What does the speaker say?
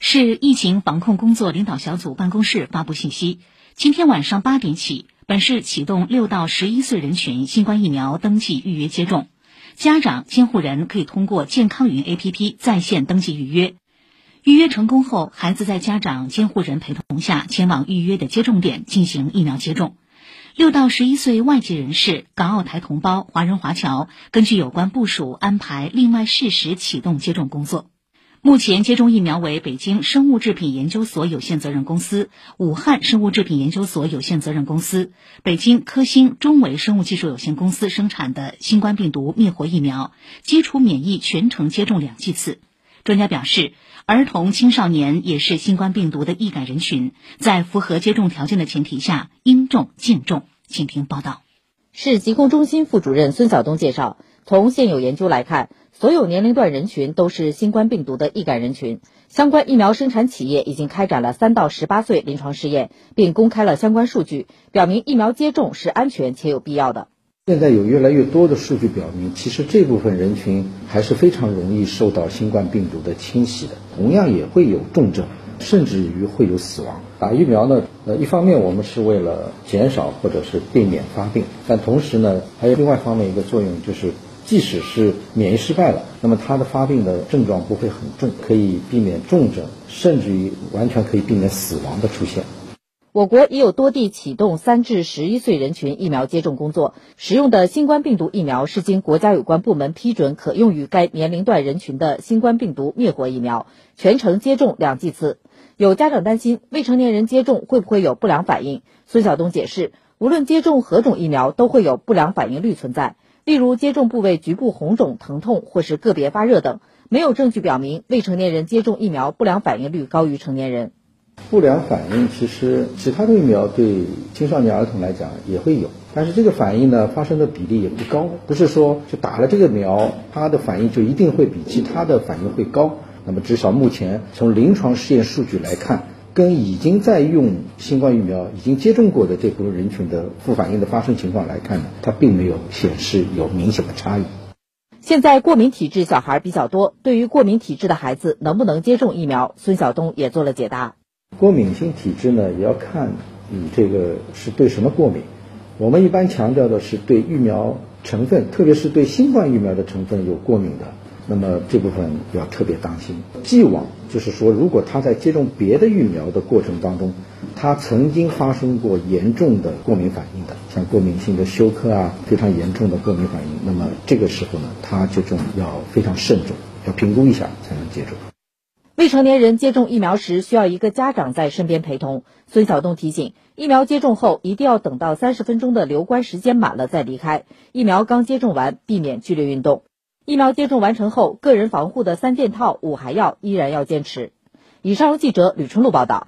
市疫情防控工作领导小组办公室发布信息，今天晚上八点起，本市启动六到十一岁人群新冠疫苗登记预约接种。家长、监护人可以通过健康云 APP 在线登记预约。预约成功后，孩子在家长、监护人陪同下前往预约的接种点进行疫苗接种。六到十一岁外籍人士、港澳台同胞、华人华侨，根据有关部署安排，另外适时启动接种工作。目前接种疫苗为北京生物制品研究所有限责任公司、武汉生物制品研究所有限责任公司、北京科兴中维生物技术有限公司生产的新冠病毒灭活疫苗，基础免疫全程接种两剂次。专家表示，儿童、青少年也是新冠病毒的易感人群，在符合接种条件的前提下，应重尽重。请听报道。市疾控中心副主任孙晓东介绍，从现有研究来看。所有年龄段人群都是新冠病毒的易感人群。相关疫苗生产企业已经开展了三到十八岁临床试验，并公开了相关数据，表明疫苗接种是安全且有必要的。现在有越来越多的数据表明，其实这部分人群还是非常容易受到新冠病毒的侵袭的，同样也会有重症，甚至于会有死亡。打疫苗呢，呃，一方面我们是为了减少或者是避免发病，但同时呢，还有另外一方面一个作用就是。即使是免疫失败了，那么它的发病的症状不会很重，可以避免重症，甚至于完全可以避免死亡的出现。我国已有多地启动三至十一岁人群疫苗接种工作，使用的新冠病毒疫苗是经国家有关部门批准可用于该年龄段人群的新冠病毒灭活疫苗，全程接种两剂次。有家长担心未成年人接种会不会有不良反应，孙晓东解释，无论接种何种疫苗，都会有不良反应率存在。例如接种部位局部红肿、疼痛，或是个别发热等，没有证据表明未成年人接种疫苗不良反应率高于成年人。不良反应其实其他的疫苗对青少年儿童来讲也会有，但是这个反应呢发生的比例也不高，不是说就打了这个苗，它的反应就一定会比其他的反应会高。那么至少目前从临床试验数据来看。跟已经在用新冠疫苗、已经接种过的这部分人群的副反应的发生情况来看呢，它并没有显示有明显的差异。现在过敏体质小孩比较多，对于过敏体质的孩子能不能接种疫苗，孙晓东也做了解答。过敏性体质呢，也要看你这个是对什么过敏。我们一般强调的是对疫苗成分，特别是对新冠疫苗的成分有过敏的。那么这部分要特别当心。既往就是说，如果他在接种别的疫苗的过程当中，他曾经发生过严重的过敏反应的，像过敏性的休克啊，非常严重的过敏反应，那么这个时候呢，他接种要非常慎重，要评估一下才能接种。未成年人接种疫苗时需要一个家长在身边陪同。孙晓东提醒，疫苗接种后一定要等到三十分钟的留观时间满了再离开。疫苗刚接种完，避免剧烈运动。疫苗接种完成后，个人防护的三件套、五还要依然要坚持。以上记者吕春露报道。